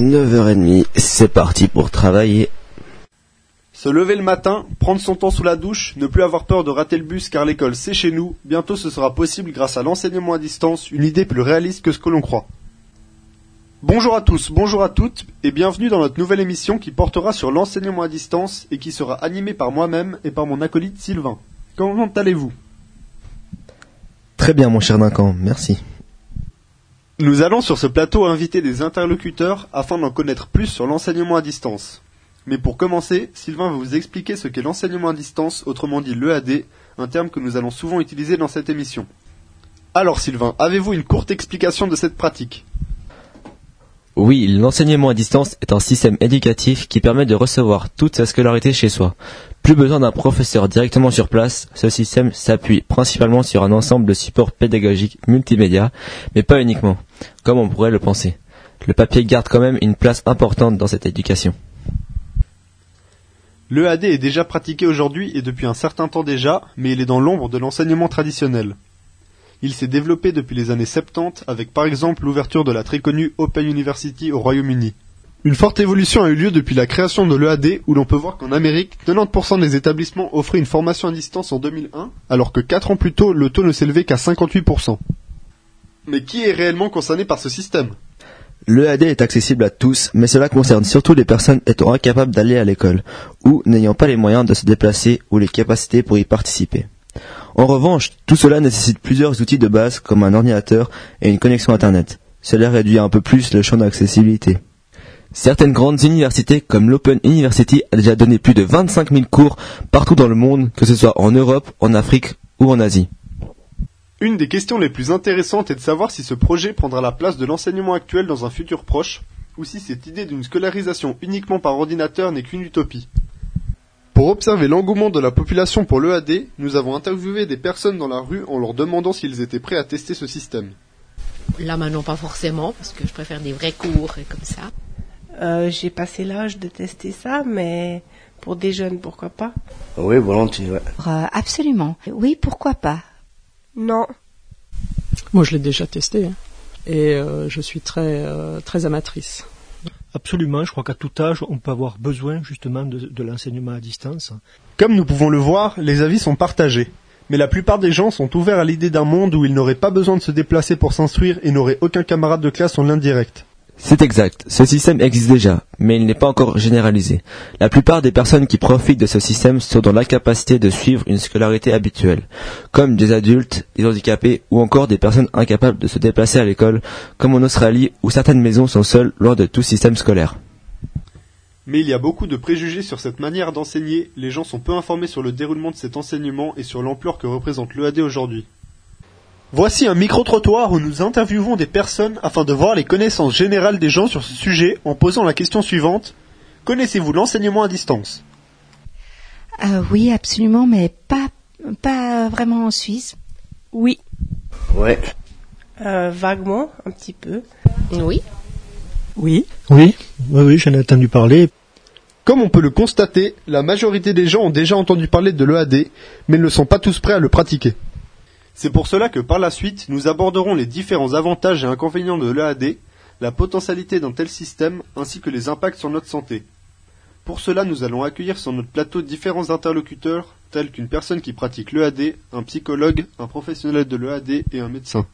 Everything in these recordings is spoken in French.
9h30, c'est parti pour travailler. Se lever le matin, prendre son temps sous la douche, ne plus avoir peur de rater le bus car l'école c'est chez nous, bientôt ce sera possible grâce à l'enseignement à distance, une idée plus réaliste que ce que l'on croit. Bonjour à tous, bonjour à toutes, et bienvenue dans notre nouvelle émission qui portera sur l'enseignement à distance et qui sera animée par moi-même et par mon acolyte Sylvain. Comment allez-vous? Très bien mon cher Duncan, merci. Nous allons sur ce plateau inviter des interlocuteurs afin d'en connaître plus sur l'enseignement à distance. Mais pour commencer, Sylvain va vous expliquer ce qu'est l'enseignement à distance, autrement dit l'EAD, un terme que nous allons souvent utiliser dans cette émission. Alors Sylvain, avez-vous une courte explication de cette pratique? Oui, l'enseignement à distance est un système éducatif qui permet de recevoir toute sa scolarité chez soi. Plus besoin d'un professeur directement sur place, ce système s'appuie principalement sur un ensemble de supports pédagogiques multimédia, mais pas uniquement, comme on pourrait le penser. Le papier garde quand même une place importante dans cette éducation. L'EAD est déjà pratiqué aujourd'hui et depuis un certain temps déjà, mais il est dans l'ombre de l'enseignement traditionnel. Il s'est développé depuis les années 70 avec par exemple l'ouverture de la très connue Open University au Royaume-Uni. Une forte évolution a eu lieu depuis la création de l'EAD où l'on peut voir qu'en Amérique, 90% des établissements offraient une formation à distance en 2001, alors que 4 ans plus tôt, le taux ne s'élevait qu'à 58%. Mais qui est réellement concerné par ce système? L'EAD est accessible à tous, mais cela concerne surtout les personnes étant incapables d'aller à l'école, ou n'ayant pas les moyens de se déplacer ou les capacités pour y participer. En revanche, tout cela nécessite plusieurs outils de base comme un ordinateur et une connexion Internet. Cela réduit un peu plus le champ d'accessibilité. Certaines grandes universités comme l'Open University a déjà donné plus de 25 000 cours partout dans le monde, que ce soit en Europe, en Afrique ou en Asie. Une des questions les plus intéressantes est de savoir si ce projet prendra la place de l'enseignement actuel dans un futur proche, ou si cette idée d'une scolarisation uniquement par ordinateur n'est qu'une utopie. Pour observer l'engouement de la population pour l'EAD, nous avons interviewé des personnes dans la rue en leur demandant s'ils étaient prêts à tester ce système. Là maintenant pas forcément, parce que je préfère des vrais cours et comme ça. Euh, J'ai passé l'âge de tester ça, mais pour des jeunes, pourquoi pas? Oui, volontiers, ouais. Euh, absolument. Oui, pourquoi pas? Non. Moi, je l'ai déjà testé hein. et euh, je suis très euh, très amatrice. Absolument, je crois qu'à tout âge, on peut avoir besoin justement de, l'enseignement à distance. Comme nous pouvons le voir, les avis sont partagés. Mais la plupart des gens sont ouverts à l'idée d'un monde où ils n'auraient pas besoin de se déplacer pour s'instruire et n'auraient aucun camarade de classe en lien direct. C'est exact, ce système existe déjà, mais il n'est pas encore généralisé. La plupart des personnes qui profitent de ce système sont dans l'incapacité de suivre une scolarité habituelle, comme des adultes, des handicapés ou encore des personnes incapables de se déplacer à l'école, comme en Australie où certaines maisons sont seules loin de tout système scolaire. Mais il y a beaucoup de préjugés sur cette manière d'enseigner, les gens sont peu informés sur le déroulement de cet enseignement et sur l'ampleur que représente l'EAD aujourd'hui. Voici un micro-trottoir où nous interviewons des personnes afin de voir les connaissances générales des gens sur ce sujet en posant la question suivante. Connaissez-vous l'enseignement à distance? Euh, Oui, absolument, mais pas, pas vraiment en Suisse. Oui. Ouais. Euh, vaguement, un petit peu. Oui. Oui. Oui, oui, oui j'en ai entendu parler. Comme on peut le constater, la majorité des gens ont déjà entendu parler de l'EAD, mais ne sont pas tous prêts à le pratiquer. C'est pour cela que par la suite, nous aborderons les différents avantages et inconvénients de l'EAD, la potentialité d'un tel système, ainsi que les impacts sur notre santé. Pour cela, nous allons accueillir sur notre plateau différents interlocuteurs, tels qu'une personne qui pratique l'EAD, un psychologue, un professionnel de l'EAD et un médecin.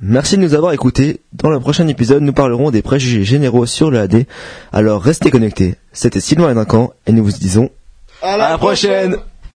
Merci de nous avoir écoutés. Dans le prochain épisode, nous parlerons des préjugés généraux sur l'EAD. Alors restez connectés. C'était Sylvain et Duncan, et nous vous disons À à la prochaine